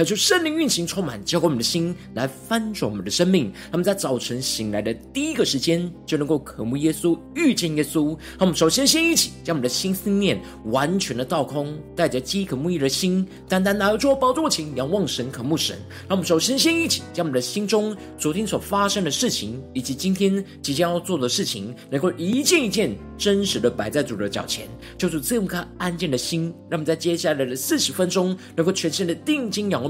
恳求圣灵运行，充满浇灌我们的心，来翻转我们的生命。他们在早晨醒来的第一个时间，就能够渴慕耶稣，遇见耶稣。让我们首先先一起将我们的心思念完全的倒空，带着饥渴慕义的心，单单来到宝座前，仰望神，渴慕神。让我们首先先一起将我们的心中昨天所发生的事情，以及今天即将要做的事情，能够一件一件真实的摆在主的脚前，就是这么颗安静的心。让我们在接下来的四十分钟，能够全心的定睛仰望。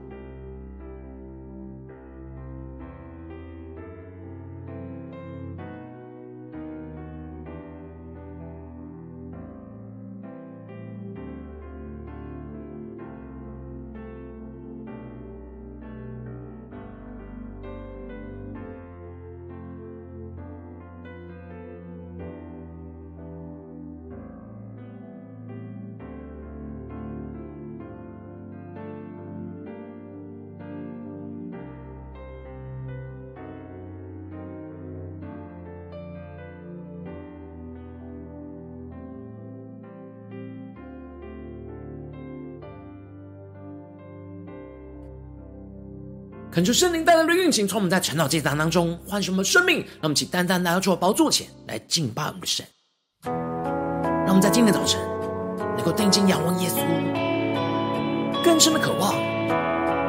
恳求圣灵带来的运行，从我们在晨祷祭坛当中唤醒我们的生命，让我们起单单来到主的宝座前来敬拜我们的神。让我们在今天早晨能够定睛仰望耶稣，更深的渴望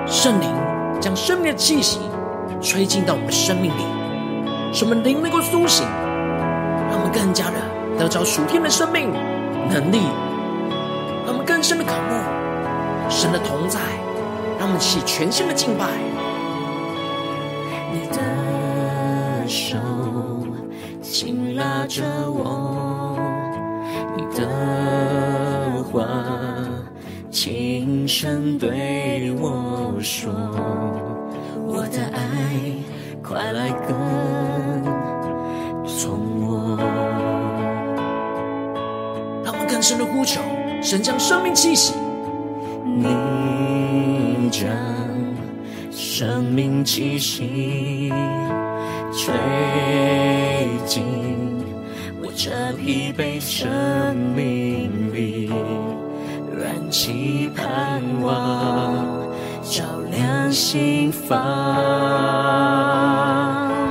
圣灵将生命的气息吹进到我们的生命里，使我们灵能够苏醒，让我们更加的得着属天的生命能力，让我们更深的渴慕神的同在，让我们起全新的敬拜。手紧拉着我，你。的话轻声对我说，我的爱快来跟从我。让我们更深的呼求，神将生命气息，你。将生命气息。吹进我这疲惫生命里，燃起盼望，照亮心房。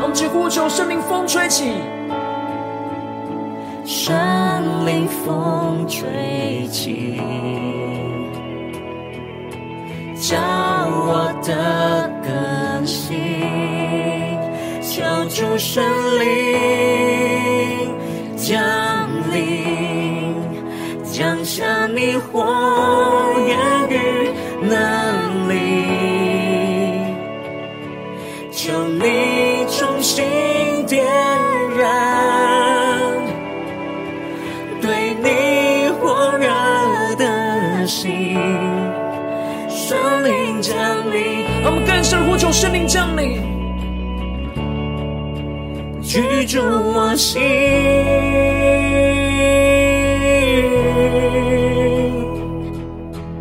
我们呼求圣灵风吹起，圣灵风吹起，叫我的主圣灵降临，降下你火焰与能力，求你重新点燃对你火热的心，圣灵降临。我们更深呼求圣灵降临。居住我心，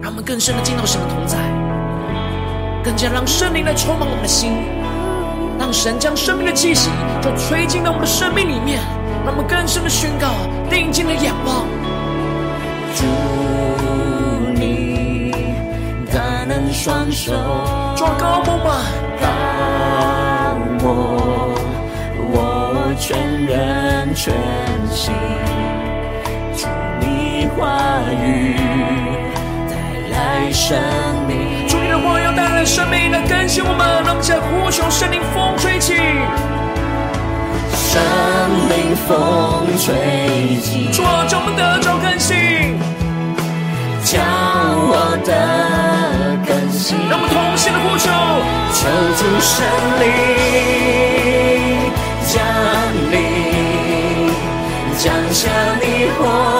让我们更深的进入神的同在，更加让圣灵来充满我们的心，让神将生命的气息就吹进到我们的生命里面，让我们更深的宣告，定睛的仰望，主你大能双手，抓高我吧，高我。全人全心，主你话语带来生命，主你的话要带来生命来更新我们，让我们在呼求圣灵风吹起，圣灵风吹起，主我们得着更新，叫我的更新，让我们同心的呼求，求主圣灵。降临，降下你火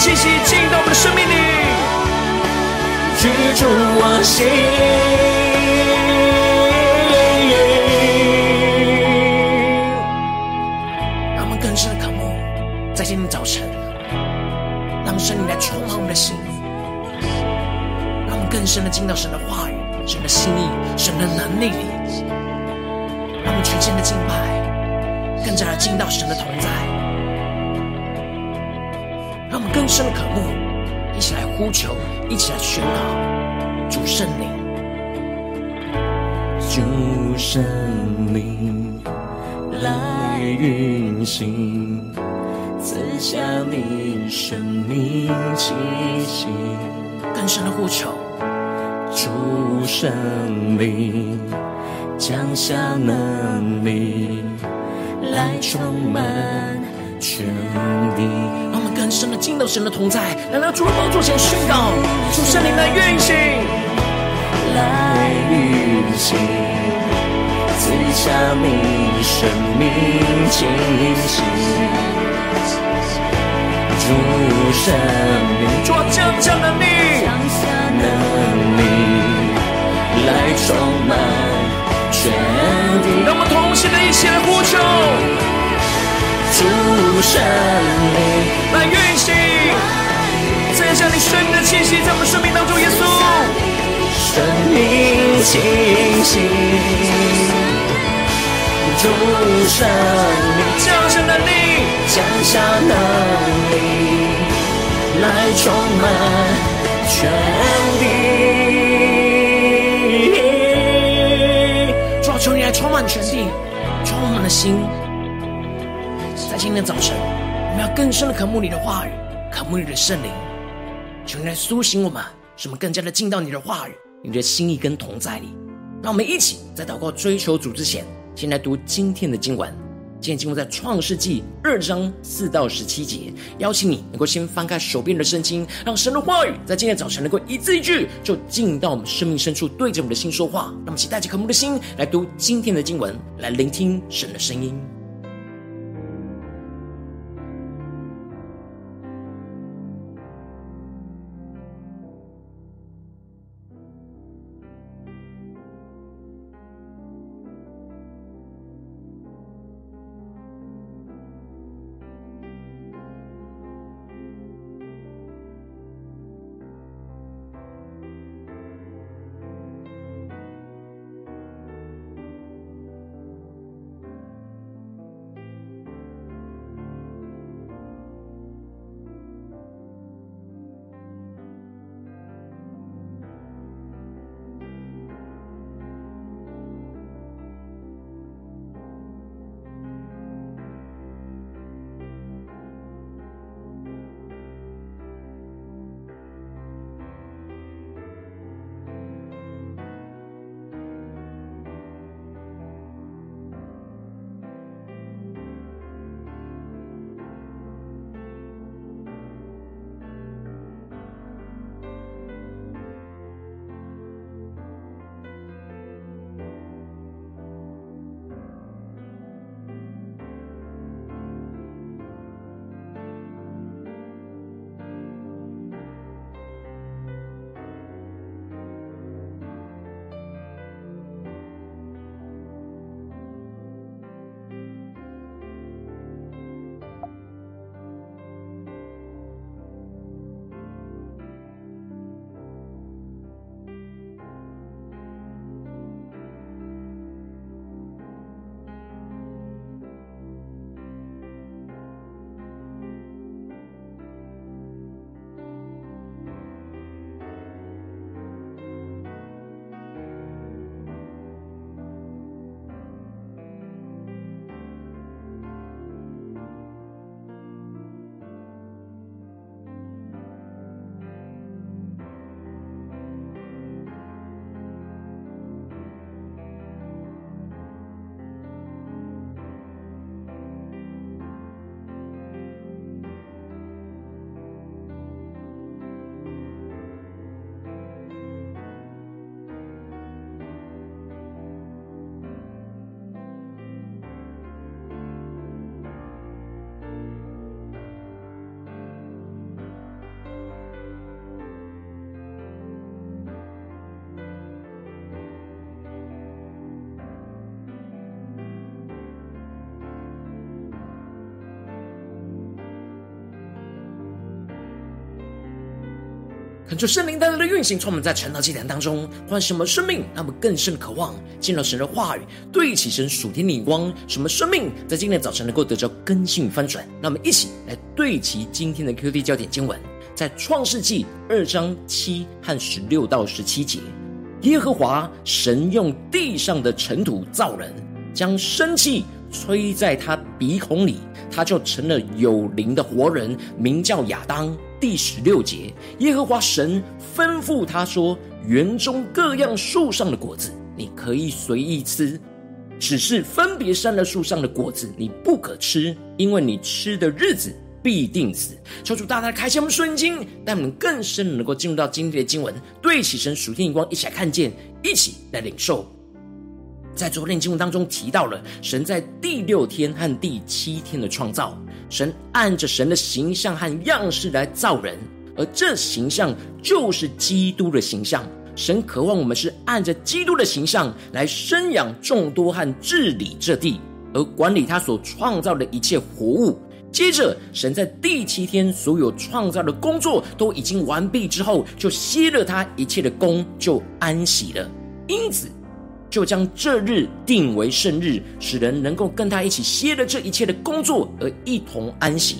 气息，进到我们的生命里，居住我心。让我们更深的渴慕，在今天早晨，让圣灵来充满我们的心，让我们更深的进到神的话语、神的心意、神的能力里，让我们全心的敬拜。更加的进到神的同在，深的渴慕，一起来呼求，一起来宣告主圣灵，主圣灵来运行，赐下你生命气息，更深的呼求，主圣灵降下能力。来充满全地，让我们更深的进到神的同在，来到主的宝座前宣告，主圣灵的运行，来运行，赐下你生命气息，主圣灵，主降下能力，降下能力，来充满。全地，让我们同心的一起来呼求，主圣灵来运行，赐下你生命的气息在我们生命当中，耶稣，生命气息，主圣灵降下能力，降下能力，来充满全地。求你来充满全地，充满我们的心。今天早晨，我们要更深的渴慕你的话语，渴慕你的圣灵。求你来苏醒我们，使我们更加的进到你的话语、你的心意跟同在里。让我们一起在祷告追求主之前，先来读今天的经文。今天经文在创世纪二章四到十七节，邀请你能够先翻开手边的圣经，让神的话语在今天早晨能够一字一句就进到我们生命深处，对着我们的心说话。让我们一起带着渴慕的心来读今天的经文，来聆听神的声音。求圣灵带来的运行，充满在晨祷祭坛当中，换什么生命，让我们更深渴望进入神的话语，对齐神属天的光。什么生命在今天早晨能够得着更新与翻转？让我们一起来对齐今天的 QD 焦点经文，在创世纪二章七和十六到十七节。耶和华神用地上的尘土造人，将生气吹在他鼻孔里，他就成了有灵的活人，名叫亚当。第十六节，耶和华神吩咐他说：“园中各样树上的果子，你可以随意吃；只是分别善恶树上的果子，你不可吃，因为你吃的日子必定死。”求主大大开启我们圣经，让我们更深能够进入到今天的经文，对起神属天眼光，一起来看见，一起来领受。在昨天经文当中提到了神在第六天和第七天的创造。神按着神的形象和样式来造人，而这形象就是基督的形象。神渴望我们是按着基督的形象来生养众多和治理这地，而管理他所创造的一切活物。接着，神在第七天所有创造的工作都已经完毕之后，就歇了他一切的工，就安息了。因此，就将这日定为圣日，使人能够跟他一起歇了这一切的工作，而一同安息。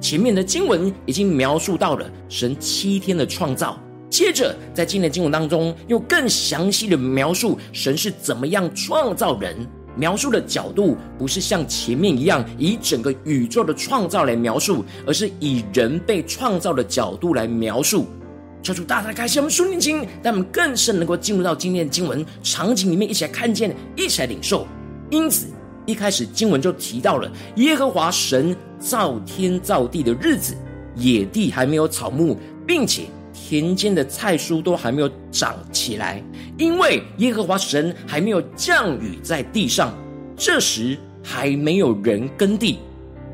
前面的经文已经描述到了神七天的创造，接着在今天的经文当中，又更详细的描述神是怎么样创造人。描述的角度不是像前面一样以整个宇宙的创造来描述，而是以人被创造的角度来描述。求主大大开启我们属灵经，让我们更深能够进入到今天的经文场景里面，一起来看见，一起来领受。因此，一开始经文就提到了耶和华神造天造地的日子，野地还没有草木，并且田间的菜蔬都还没有长起来，因为耶和华神还没有降雨在地上，这时还没有人耕地。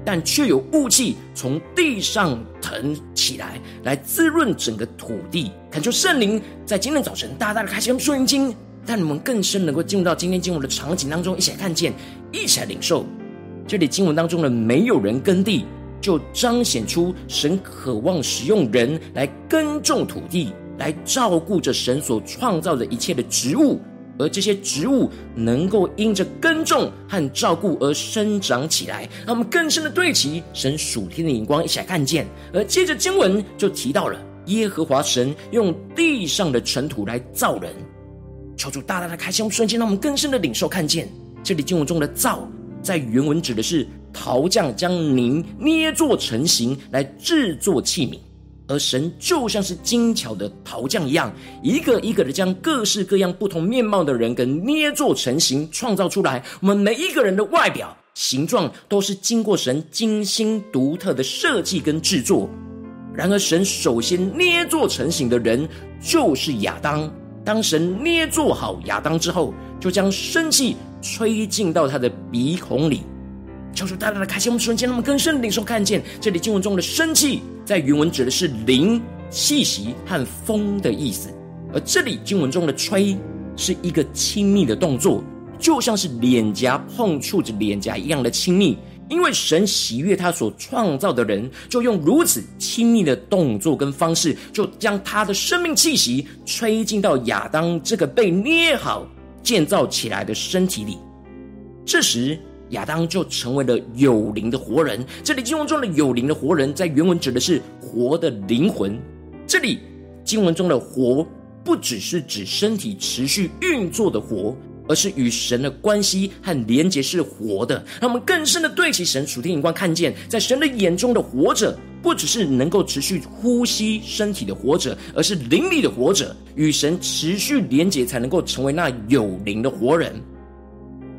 但却有雾气从地上腾起来，来滋润整个土地。恳求圣灵在今天早晨大大的开启我们属灵经，让你们更深能够进入到今天经文的场景当中，一起来看见，一起来领受。这里经文当中的没有人耕地，就彰显出神渴望使用人来耕种土地，来照顾着神所创造的一切的植物。而这些植物能够因着耕种和照顾而生长起来，让我们更深的对齐神属天的眼光，一起来看见。而接着经文就提到了耶和华神用地上的尘土来造人，求主大大的开箱，瞬间让我们更深的领受看见。这里经文中的造，在原文指的是陶匠将泥捏作成形来制作器皿。而神就像是精巧的陶匠一样，一个一个的将各式各样不同面貌的人给捏作成形，创造出来。我们每一个人的外表、形状都是经过神精心独特的设计跟制作。然而，神首先捏作成型的人就是亚当。当神捏做好亚当之后，就将生气吹进到他的鼻孔里。求主大大的开心我们瞬间，那么更深的领受看见，这里经文中的生气，在原文指的是灵、气息和风的意思，而这里经文中的吹，是一个亲密的动作，就像是脸颊碰触着脸颊一样的亲密。因为神喜悦他所创造的人，就用如此亲密的动作跟方式，就将他的生命气息吹进到亚当这个被捏好、建造起来的身体里。这时，亚当就成为了有灵的活人。这里经文中的有灵的活人，在原文指的是活的灵魂。这里经文中的活，不只是指身体持续运作的活，而是与神的关系和连结是活的。让我们更深的对齐神属天眼光，看见在神的眼中的活着，不只是能够持续呼吸身体的活着，而是灵里的活着，与神持续连结，才能够成为那有灵的活人。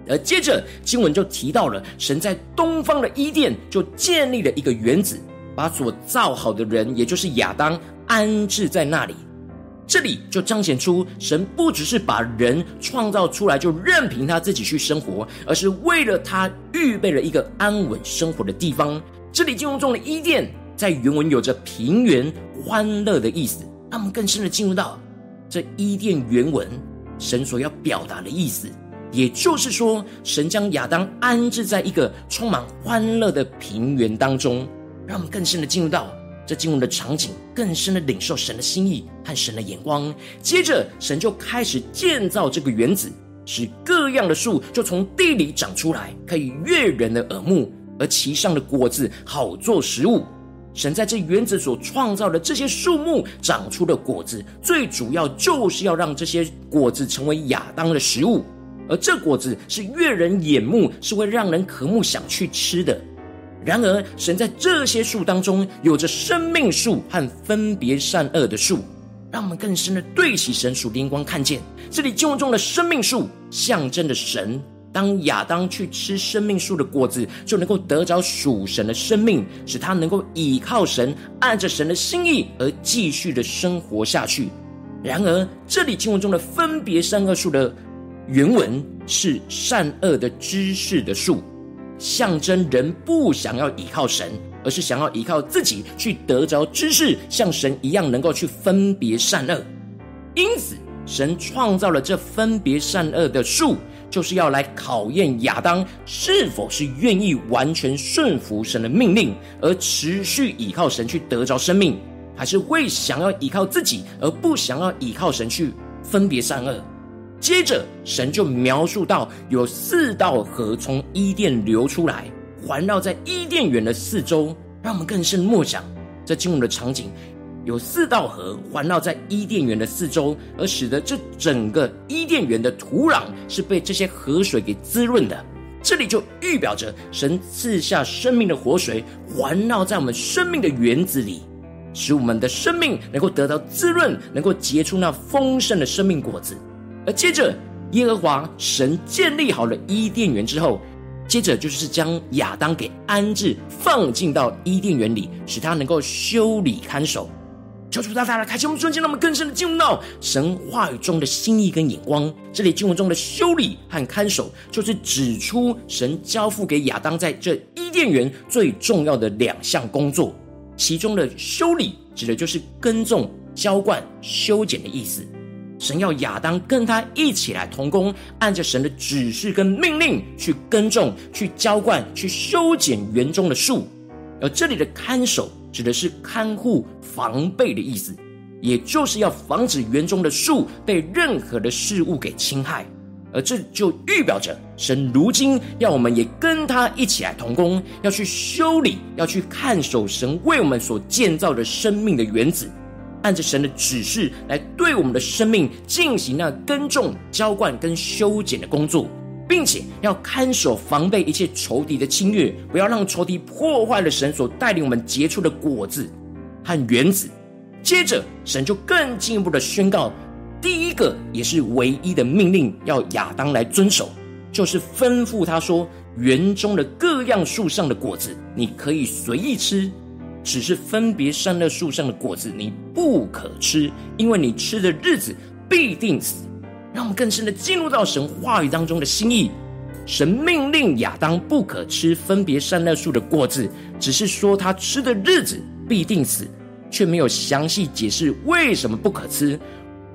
而接着经文就提到了，神在东方的伊甸就建立了一个园子，把所造好的人，也就是亚当安置在那里。这里就彰显出神不只是把人创造出来就任凭他自己去生活，而是为了他预备了一个安稳生活的地方。这里经文中的伊甸在原文有着平原、欢乐的意思，让我们更深的进入到这伊甸原文神所要表达的意思。也就是说，神将亚当安置在一个充满欢乐的平原当中，让我们更深的进入到这经文的场景，更深的领受神的心意和神的眼光。接着，神就开始建造这个园子，使各样的树就从地里长出来，可以悦人的耳目，而其上的果子好做食物。神在这园子所创造的这些树木长出的果子，最主要就是要让这些果子成为亚当的食物，而这果子是悦人眼目，是会让人渴慕想去吃的。然而，神在这些树当中有着生命树和分别善恶的树，让我们更深的对起神属灵光，看见这里经文中的生命树象征着神。当亚当去吃生命树的果子，就能够得着属神的生命，使他能够倚靠神，按着神的心意而继续的生活下去。然而，这里经文中的分别善恶树的原文是善恶的知识的树，象征人不想要依靠神，而是想要依靠自己去得着知识，像神一样能够去分别善恶。因此，神创造了这分别善恶的树。就是要来考验亚当是否是愿意完全顺服神的命令，而持续依靠神去得着生命，还是会想要依靠自己，而不想要依靠神去分别善恶。接着，神就描述到有四道河从伊甸流出来，环绕在伊甸园的四周，让我们更深默想这经文的场景。有四道河环绕在伊甸园的四周，而使得这整个伊甸园的土壤是被这些河水给滋润的。这里就预表着神赐下生命的活水，环绕在我们生命的园子里，使我们的生命能够得到滋润，能够结出那丰盛的生命果子。而接着，耶和华神建立好了伊甸园之后，接着就是将亚当给安置，放进到伊甸园里，使他能够修理看守。求主大大的开启我们瞬间，让我们更深的进入到神话语中的心意跟眼光。这里经文中的修理和看守，就是指出神交付给亚当在这伊甸园最重要的两项工作。其中的修理指的就是耕种、浇灌、修剪的意思。神要亚当跟他一起来同工，按着神的指示跟命令去耕种、去浇灌、去修剪园中的树。而这里的看守。指的是看护、防备的意思，也就是要防止园中的树被任何的事物给侵害，而这就预表着神如今要我们也跟他一起来同工，要去修理，要去看守神为我们所建造的生命的园子，按着神的指示来对我们的生命进行那耕种、浇灌跟修剪的工作。并且要看守、防备一切仇敌的侵略，不要让仇敌破坏了神所带领我们结出的果子和园子。接着，神就更进一步的宣告，第一个也是唯一的命令，要亚当来遵守，就是吩咐他说：园中的各样树上的果子，你可以随意吃，只是分别善恶树上的果子，你不可吃，因为你吃的日子必定死。让我们更深的进入到神话语当中的心意。神命令亚当不可吃分别善恶树的果子，只是说他吃的日子必定死，却没有详细解释为什么不可吃，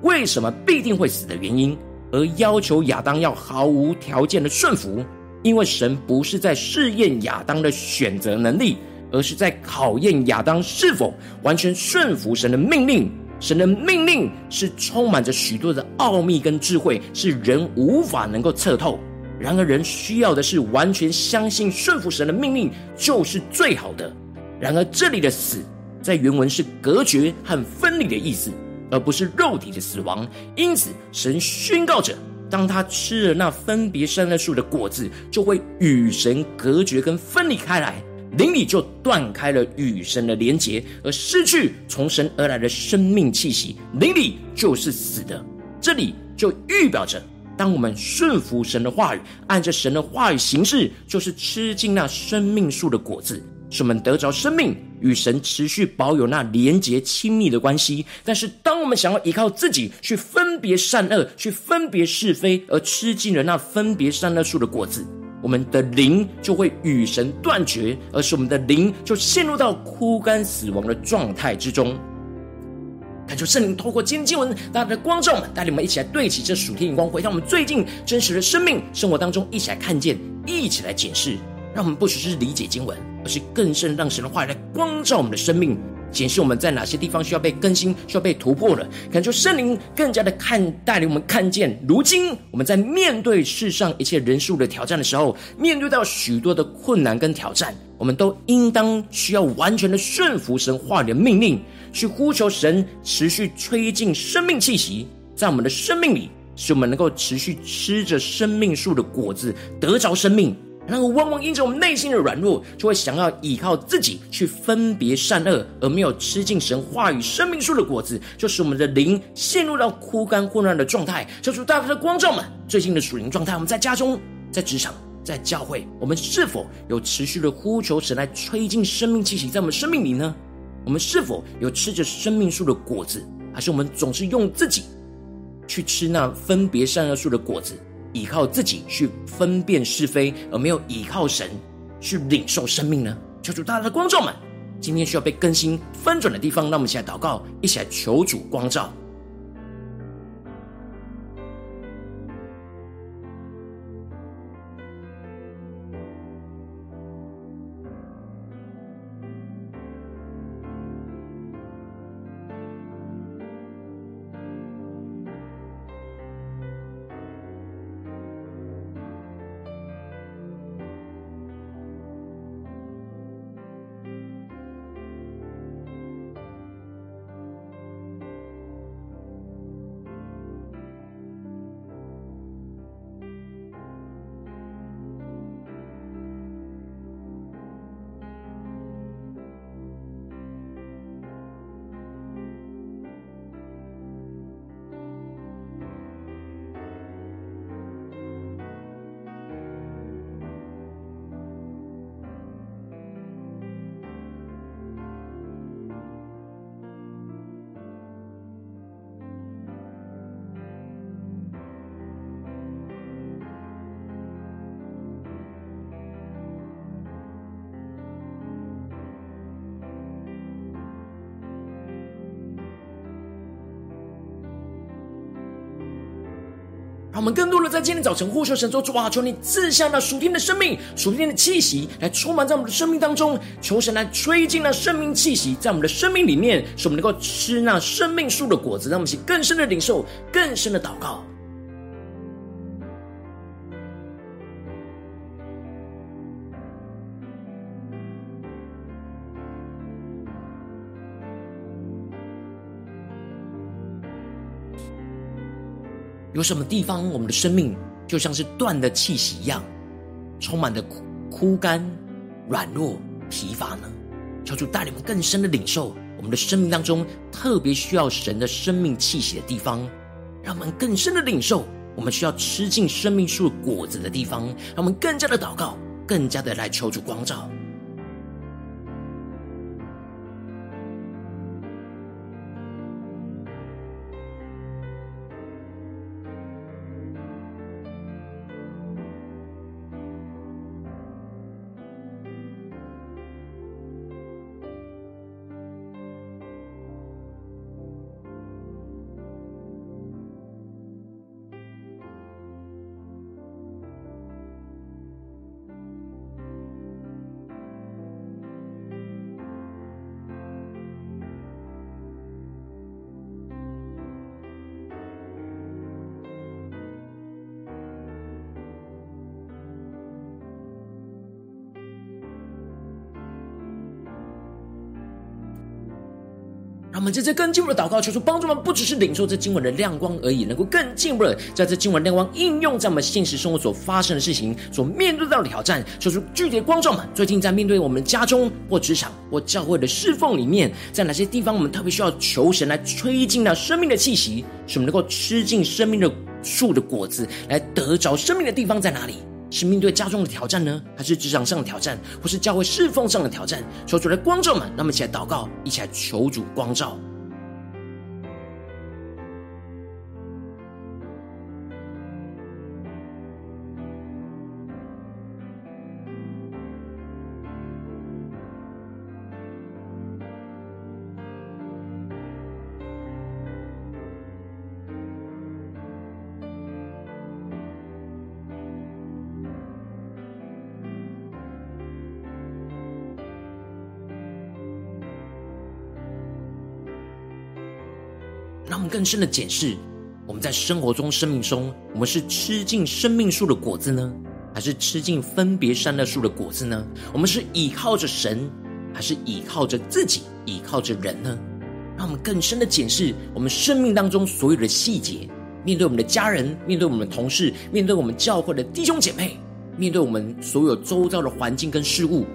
为什么必定会死的原因，而要求亚当要毫无条件的顺服。因为神不是在试验亚当的选择能力，而是在考验亚当是否完全顺服神的命令。神的命令是充满着许多的奥秘跟智慧，是人无法能够测透。然而，人需要的是完全相信、顺服神的命令，就是最好的。然而，这里的“死”在原文是隔绝和分离的意思，而不是肉体的死亡。因此，神宣告着：当他吃了那分别善恶树的果子，就会与神隔绝跟分离开来。灵里就断开了与神的连结，而失去从神而来的生命气息。灵里就是死的。这里就预表着，当我们顺服神的话语，按着神的话语行事，就是吃尽那生命树的果子，使我们得着生命，与神持续保有那连结亲密的关系。但是，当我们想要依靠自己去分别善恶，去分别是非，而吃尽了那分别善恶树的果子。我们的灵就会与神断绝，而是我们的灵就陷入到枯干死亡的状态之中。恳求圣灵透过今天经文，大家的光照，带领我们一起来对齐这属天眼光，回到我们最近真实的生命生活当中，一起来看见，一起来检视，让我们不只是理解经文，而是更深让神的话语来光照我们的生命，检视我们在哪些地方需要被更新、需要被突破了。感受圣灵更加的看带领我们看见，如今我们在面对世上一切人数的挑战的时候，面对到许多的困难跟挑战，我们都应当需要完全的顺服神话语的命令，去呼求神持续吹进生命气息在我们的生命里，使我们能够持续吃着生命树的果子，得着生命。然后，往往因着我们内心的软弱，就会想要依靠自己去分别善恶，而没有吃进神话语生命树的果子，就使我们的灵陷入到枯干混乱的状态。求主大大的光照们最近的属灵状态。我们在家中、在职场、在教会，我们是否有持续的呼求神来吹进生命气息在我们生命里呢？我们是否有吃着生命树的果子，还是我们总是用自己去吃那分别善恶树的果子？依靠自己去分辨是非，而没有依靠神去领受生命呢？求主大家的光照们，今天需要被更新翻转的地方，让我们一起来祷告，一起来求主光照。让我们更多的在今天早晨呼求神说：主啊，求你赐下那属天的生命、属天的气息，来充满在我们的生命当中。求神来吹进那生命气息，在我们的生命里面，使我们能够吃那生命树的果子。让我们去更深的领受，更深的祷告。有什么地方，我们的生命就像是断的气息一样，充满的枯枯干、软弱、疲乏呢？求主带领我们更深的领受，我们的生命当中特别需要神的生命气息的地方，让我们更深的领受我们需要吃进生命树果子的地方，让我们更加的祷告，更加的来求主光照。让我们在这更进一步的祷告，求主帮助我们，不只是领受这经文的亮光而已，能够更进一步的在这经文亮光应用在我们现实生活所发生的事情、所面对到的挑战。求主具体的光。照们，最近在面对我们家中或职场或教会的侍奉里面，在哪些地方我们特别需要求神来吹进那生命的气息，使我们能够吃进生命的树的果子，来得着生命的地方在哪里？是面对家中的挑战呢，还是职场上的挑战，或是教会侍奉上的挑战？求主来光照们，那么一起来祷告，一起来求主光照。让我们更深的检视，我们在生活中、生命中，我们是吃尽生命树的果子呢，还是吃尽分别善恶树的果子呢？我们是倚靠着神，还是倚靠着自己、倚靠着人呢？让我们更深的检视我们生命当中所有的细节，面对我们的家人，面对我们的同事，面对我们教会的弟兄姐妹，面对我们所有周遭的环境跟事物，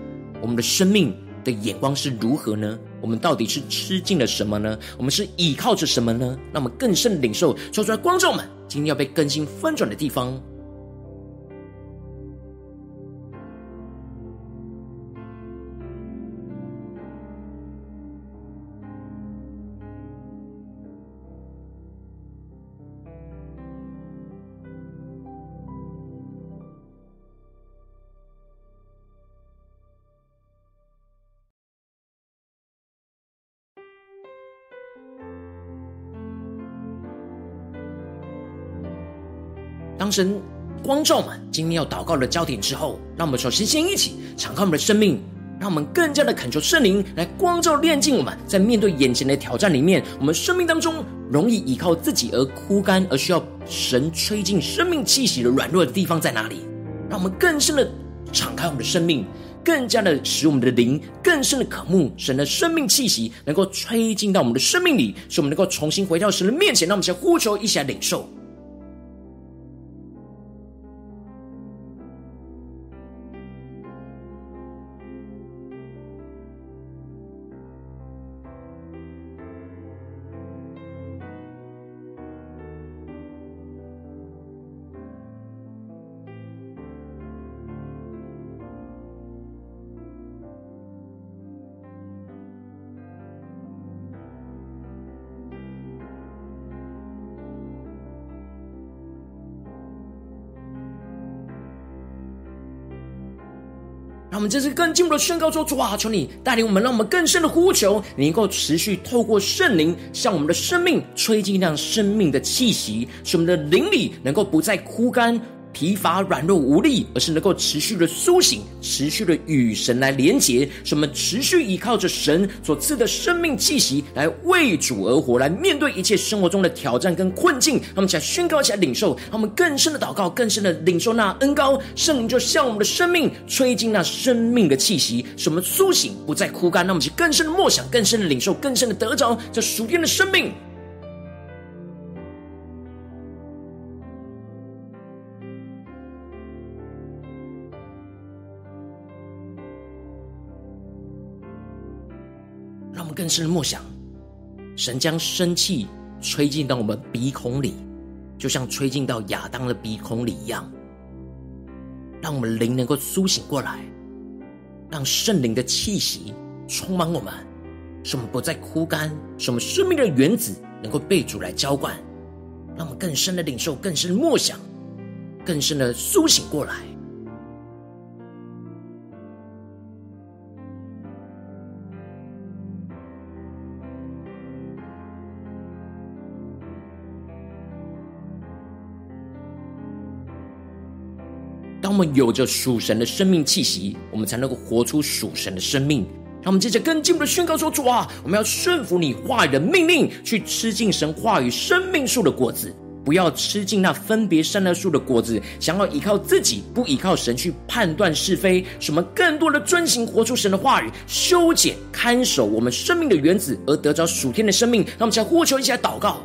我们的生命的眼光是如何呢？我们到底是吃尽了什么呢？我们是依靠着什么呢？那么更深领受，说出来，观众们，今天要被更新翻转的地方。神光照嘛今天要祷告的焦点之后，让我们首先先一起敞开我们的生命，让我们更加的恳求圣灵来光照炼净我们。在面对眼前的挑战里面，我们生命当中容易依靠自己而枯干，而需要神吹进生命气息的软弱的地方在哪里？让我们更深的敞开我们的生命，更加的使我们的灵更深的渴慕神的生命气息，能够吹进到我们的生命里，使我们能够重新回到神的面前。让我们先呼求，一起来领受。我们这次更进一步的宣告说：主啊，求你带领我们，让我们更深的呼求，你能够持续透过圣灵向我们的生命吹进那生命的气息，使我们的灵里能够不再枯干。疲乏、软弱、无力，而是能够持续的苏醒，持续的与神来连结，什么持续依靠着神所赐的生命气息，来为主而活，来面对一切生活中的挑战跟困境。让我们起来宣告，起来领受，让我们更深的祷告，更深的领受那恩膏，圣灵就向我们的生命吹进那生命的气息，什么苏醒，不再枯干。让我们更深的默想，更深的领受，更深的得着这属天的生命。更深的默想，神将生气吹进到我们鼻孔里，就像吹进到亚当的鼻孔里一样，让我们灵能够苏醒过来，让圣灵的气息充满我们，使我们不再枯干，使我们生命的原子能够被主来浇灌，让我们更深的领受，更深的默想，更深的苏醒过来。有着属神的生命气息，我们才能够活出属神的生命。让我们接着更进一步的宣告说：“主啊，我们要顺服你话语的命令，去吃尽神话语生命树的果子，不要吃尽那分别善恶树的果子。想要依靠自己，不依靠神去判断是非。使我们更多的遵行活出神的话语，修剪看守我们生命的原子，而得着属天的生命。让我们再呼求一下祷告。”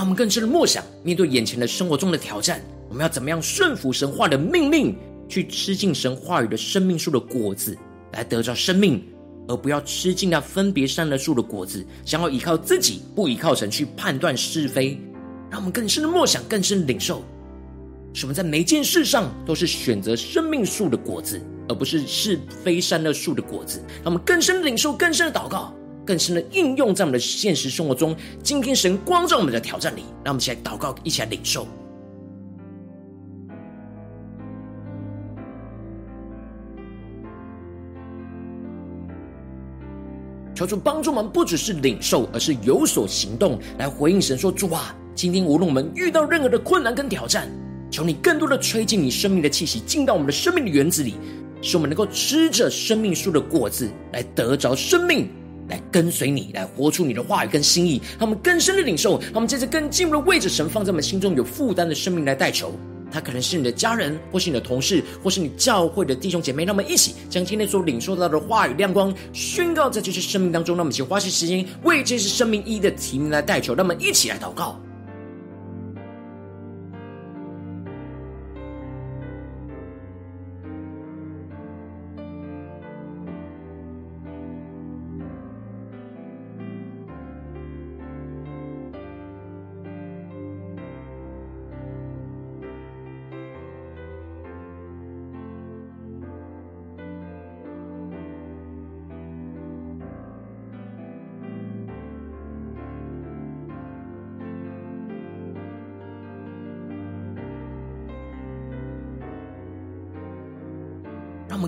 让我们更深的默想，面对眼前的生活中的挑战，我们要怎么样顺服神话的命令，去吃尽神话语的生命树的果子，来得着生命，而不要吃尽那分别善恶树的果子，想要依靠自己，不依靠神去判断是非。让我们更深的默想，更深的领受，使我们在每件事上都是选择生命树的果子，而不是是非善恶树的果子。让我们更深的领受，更深的祷告，更深的应用在我们的现实生活中。今天神光照我们的挑战里，让我们一起来祷告，一起来领受。求主帮助我们，不只是领受，而是有所行动，来回应神说：“主啊。”今天无论我们遇到任何的困难跟挑战，求你更多的吹进你生命的气息，进到我们的生命的园子里，使我们能够吃着生命树的果子，来得着生命，来跟随你，来活出你的话语跟心意。他们更深的领受，他们接着更进一步的位置神放在我们心中有负担的生命来代求。他可能是你的家人，或是你的同事，或是你教会的弟兄姐妹。让我们一起将今天所领受到的话语亮光宣告在这些生命当中。那么请花些时间为这些生命一的提名来代求。让我们一起来祷告。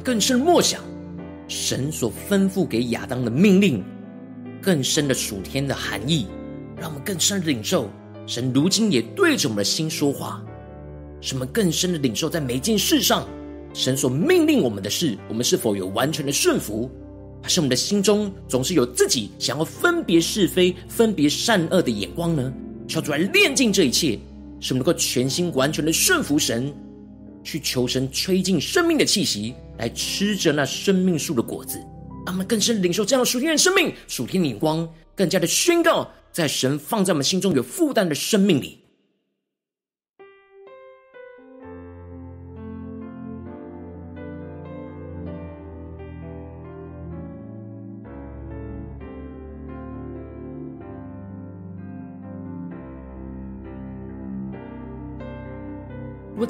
更深默想神所吩咐给亚当的命令，更深的属天的含义，让我们更深的领受神如今也对着我们的心说话，使我们更深的领受在每件事上，神所命令我们的事，我们是否有完全的顺服，还是我们的心中总是有自己想要分别是非、分别善恶的眼光呢？求主来炼净这一切，使我们能够全心完全的顺服神。去求神吹进生命的气息，来吃着那生命树的果子，他们更深领受这样的属天的生命、属天的光，更加的宣告，在神放在我们心中有负担的生命里。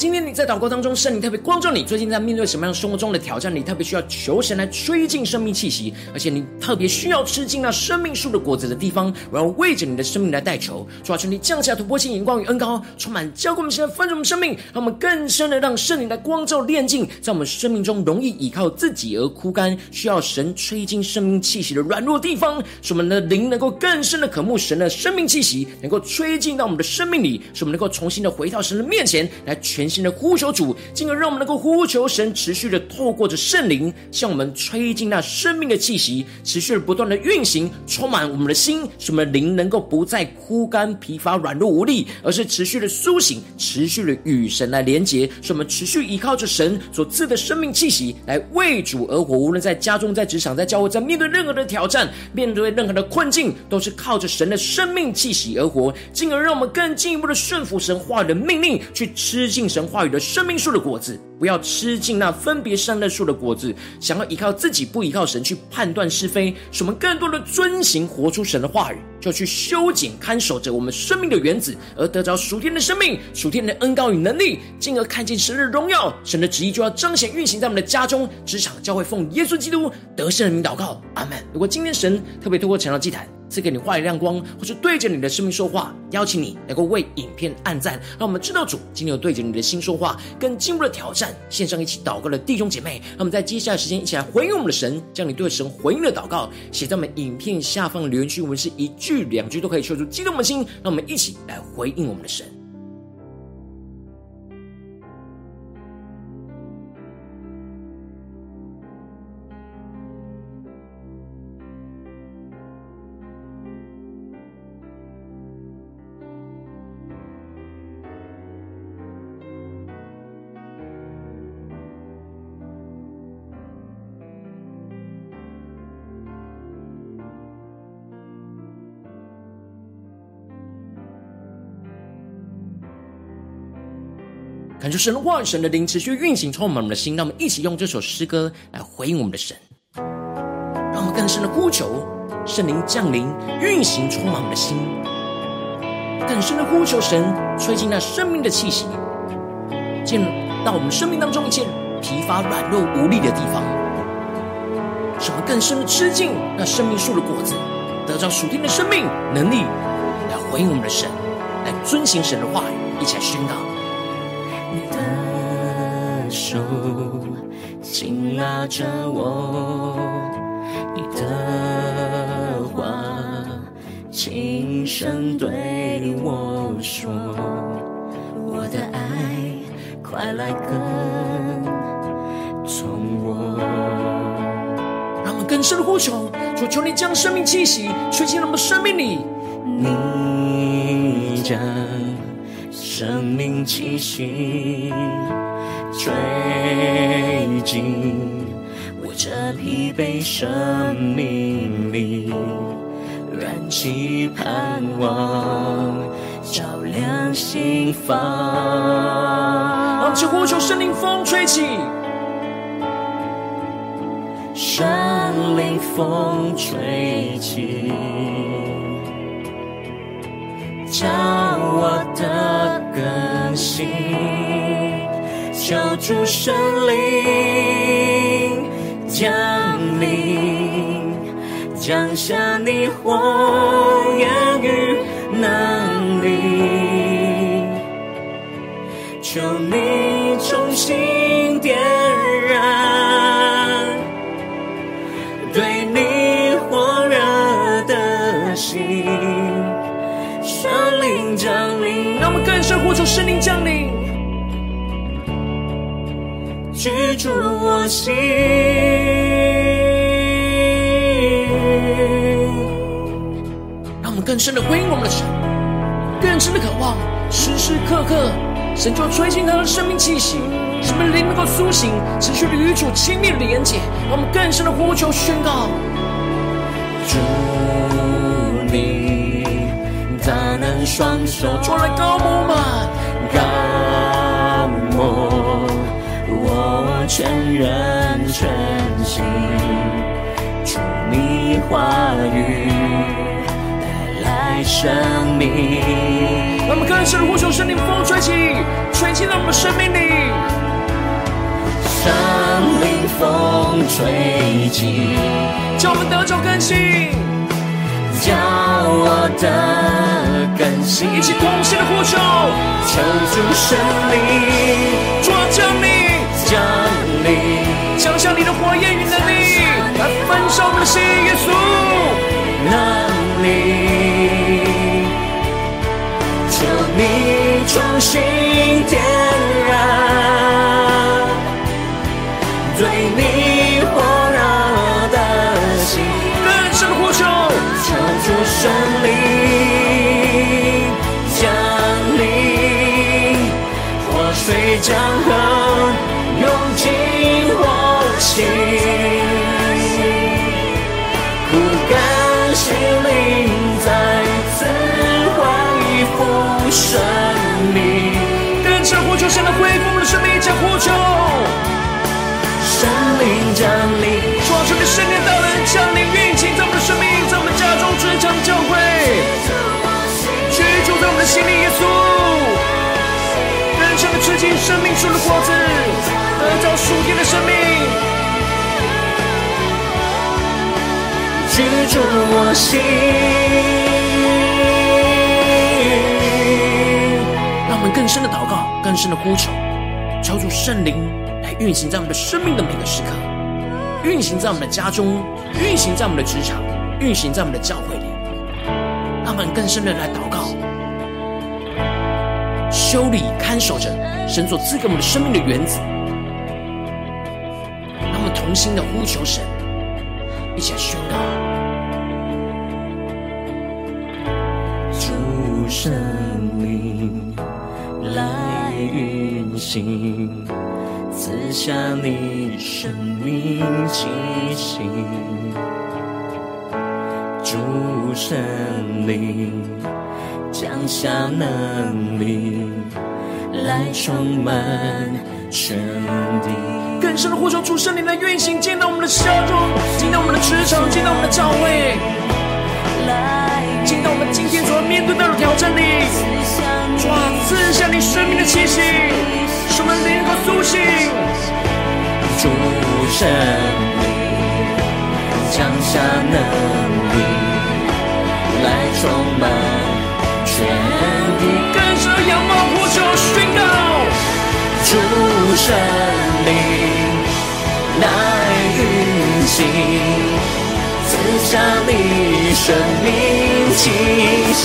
今天你在祷告当中，圣灵特别光照你，最近在面对什么样生活中的挑战？你特别需要求神来吹进生命气息，而且你特别需要吃进那生命树的果子的地方，我要为着你的生命来代求，主啊，求你降下突破性眼光与恩膏，充满浇灌我们现在丰盛的生命，让我们更深的让圣灵来光照炼净，在我们生命中容易依靠自己而枯干，需要神吹进生命气息的软弱地方，使我们的灵能够更深的渴慕神的生命气息，能够吹进到我们的生命里，使我们能够重新的回到神的面前来全。全心的呼求主，进而让我们能够呼求神，持续的透过着圣灵向我们吹进那生命的气息，持续的不断的运行，充满我们的心，使我们灵能够不再枯干、疲乏、软弱无力，而是持续的苏醒，持续的与神来连结，使我们持续依靠着神所赐的生命气息来为主而活。无论在家中、在职场、在教会，在面对任何的挑战、面对任何的困境，都是靠着神的生命气息而活，进而让我们更进一步的顺服神话的命令，去吃进。神话语的生命树的果子，不要吃尽那分别善恶树的果子。想要依靠自己，不依靠神去判断是非，使我们更多的遵行活出神的话语，就去修剪看守着我们生命的园子，而得着属天的生命、属天的恩膏与能力，进而看见神的荣耀。神的旨意就要彰显运行在我们的家中、职场、教会，奉耶稣基督得胜的名祷告，阿门。如果今天神特别透过晨祷祭坛，赐给你话语亮光，或是对着你的生命说话，邀请你能够为影片按赞，让我们知道主今天有对着你的心说话，跟进一步的挑战。线上一起祷告的弟兄姐妹，那我们在接下来时间一起来回应我们的神，将你对神回应的祷告写在我们影片下方的留言区，我们是一句两句都可以说出激动的心，让我们一起来回应我们的神。感谢神的话，神的灵持续运行，充满我们的心。让我们一起用这首诗歌来回应我们的神，让我们更深的呼求，圣灵降临运行，充满我们的心，更深的呼求神吹进那生命的气息，进到我们生命当中一切疲乏、软弱、无力的地方，使我们更深的吃尽那生命树的果子，得到属天的生命能力，来回应我们的神，来遵行神的话语，一起来宣告。手紧拉着我，你的话轻声对我说，我的爱快来跟从我。让我们更深的呼求，求求你将生命气息吹进我们生命里，你将。生命气息吹进我这疲惫生命里，燃起盼望，照亮心房。让我们呼求圣灵风吹起，圣灵风吹起，将我求主圣灵降临，降下你火焰与能力，求你重新点燃对你火热的心，圣灵降临。让我们更深呼求圣灵降临，住我心。让我们更深的回应我们的神，更深的渴望，时时刻刻神就吹进他的生命气息，使我们灵能够苏醒，持续的与主亲密的连接。让我们更深的呼求宣告，主你。大能双手，出来膏抹吧，膏抹我全人全心，祝你话语带来生命。让我们更深的呼求圣灵风吹起，吹进到我们生命里。圣灵风吹起，叫我们得着更新。叫我的更新，一起同心的呼求，求主圣灵，主降临，降临，降下你的火焰与能力，来焚烧我们的心，耶稣，能力，求你重新点燃，对你火热的心，更深的呼求。求主圣生命，将呼求圣灵降临，说出你圣灵大能降临运行在我们的生命。职场教会，居住在我们的心里，耶稣，更深的吃尽生命树的果子，得着属天的生命，居住我心。让我们更深的祷告，更深的呼求，求主圣灵来运行在我们的生命的每个时刻，运行在我们的家中，运行在我们的职场。运行在我们的教会里，让我们更深的来祷告，修理看守着神所赐给我们的生命的园子，让我们同心的呼求神，一起来宣告：主圣灵来运行，赐下你生命气息。主圣灵降下能力，来充满全地。更深的呼求主圣灵来运行，进到我们的家中，进到我们的职场，进到我们的教会，进到我们今天所要面对到的挑战里。主啊，赐下你生命的气息，使我们灵能够苏醒。主圣灵降下能力来充满全地，更深的仰望呼求宣告，主圣灵。来运行，赐下你生命气息，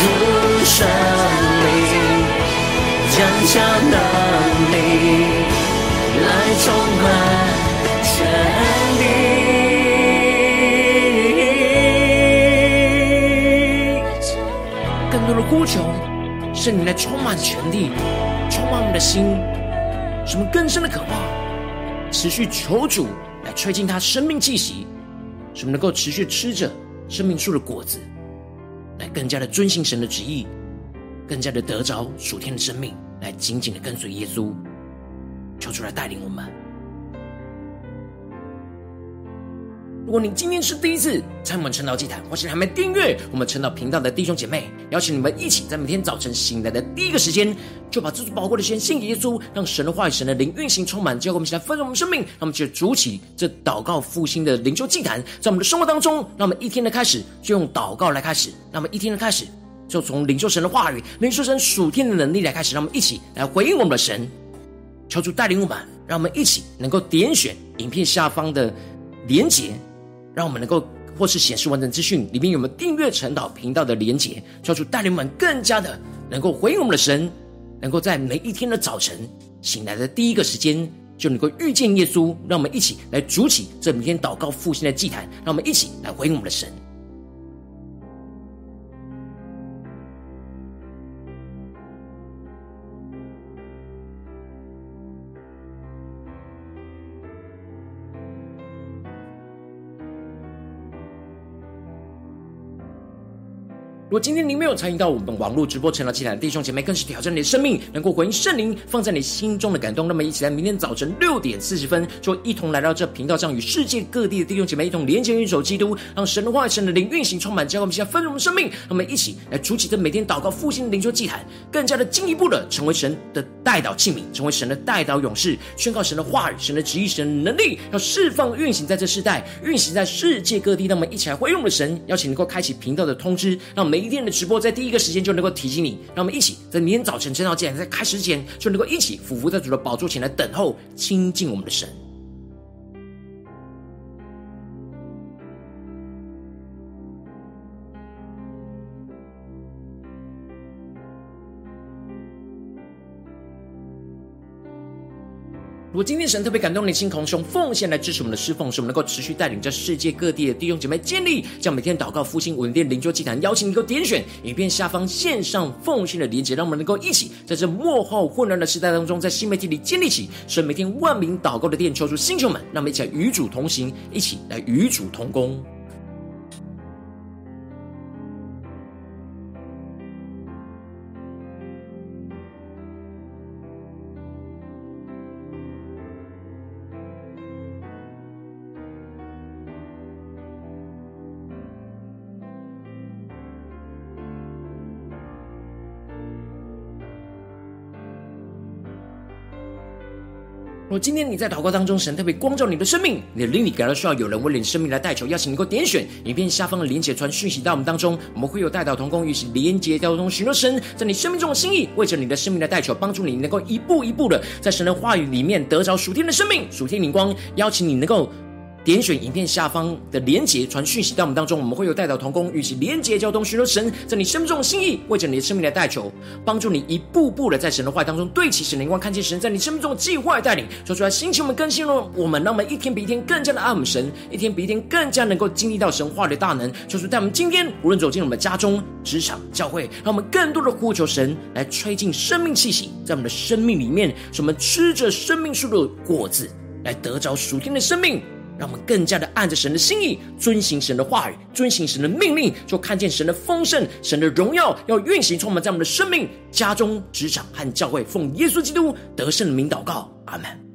主圣灵降下能力，来充满全地。更多的呼求，圣灵来充满全地，充满我们的心。什么更深的渴望，持续求主来吹进他生命气息，什么能够持续吃着生命树的果子，来更加的遵行神的旨意，更加的得着属天的生命，来紧紧的跟随耶稣，求主来带领我们。如果你今天是第一次参与我们晨祷祭坛，或是还没订阅我们晨祷频道的弟兄姐妹，邀请你们一起在每天早晨醒来的第一个时间，就把这最宝贵的先献给耶稣，让神的话语、神的灵运行充满，交给我们一起来丰盛我们生命。让我们就筑起这祷告复兴的灵修祭坛，在我们的生活当中，让我们一天的开始就用祷告来开始，让我们一天的开始就从领受神的话语、领受神属天的能力来开始，让我们一起来回应我们的神，求主带领我们，让我们一起能够点选影片下方的连结。让我们能够，或是显示完整资讯里面有没有订阅晨祷频道的连结，求主带领我们更加的能够回应我们的神，能够在每一天的早晨醒来的第一个时间就能够遇见耶稣。让我们一起来筑起这每天祷告复兴的祭坛，让我们一起来回应我们的神。如果今天您没有参与到我们网络直播晨祷祭坛的弟兄姐妹，更是挑战你的生命，能够回应圣灵放在你心中的感动。那么，一起来明天早晨六点四十分，就一同来到这频道上，与世界各地的弟兄姐妹一同连接、运手基督，让神的话语、神的灵运行充满，将我们现在丰盛我们生命。那我们一起来筑起这每天祷告复兴的灵修祭坛，更加的进一步的成为神的代祷器皿，成为神的代祷勇士，宣告神的话语、神的旨意、神的能力，要释放运行在这世代，运行在世界各地。那么一起来回应我们的神，邀请能够开启频道的通知，让每一天的直播在第一个时间就能够提醒你，让我们一起在明天早晨晨祷祭坛在开始之前，就能够一起伏伏在主的宝座前来等候亲近我们的神。我今天神特别感动你的心，同兄奉献来支持我们的侍奉，使我们能够持续带领着世界各地的弟兄姐妹建立，将每天祷告复兴稳定灵修祭坛，邀请你能够点选影片下方线上奉献的连接，让我们能够一起在这幕后混乱的时代当中，在新媒体里建立起神每天万名祷告的殿，求出星球们，让我们一起来与主同行，一起来与主同工。如果今天你在祷告当中，神特别光照你的生命，你的灵里感到需要有人为你的生命来代求，邀请你能够点选影片下方的连接传讯息到我们当中，我们会有代祷同工与其连接交通，寻求神在你生命中的心意，为着你的生命来代求，帮助你能够一步一步的在神的话语里面得着属天的生命、属天灵光，邀请你能够。点选影片下方的连结，传讯息到我们当中，我们会有代祷同工，与其连结交通，寻求神在你生命中的心意，为着你的生命来代求，帮助你一步步的在神的话当中对齐神灵光，看见神在你生命中的计划带领，说出来，心情我们更新了我们，让我们一天比一天更加的爱我们神，一天比一天更加能够经历到神话的大能，就是在我们今天无论走进我们的家中、职场、教会，让我们更多的呼求神来吹进生命气息，在我们的生命里面，使我们吃着生命树的果子，来得着属天的生命。让我们更加的按着神的心意，遵行神的话语，遵行神的命令，就看见神的丰盛、神的荣耀要运行充满在我们的生命、家中、职场和教会。奉耶稣基督得胜的名祷告，阿门。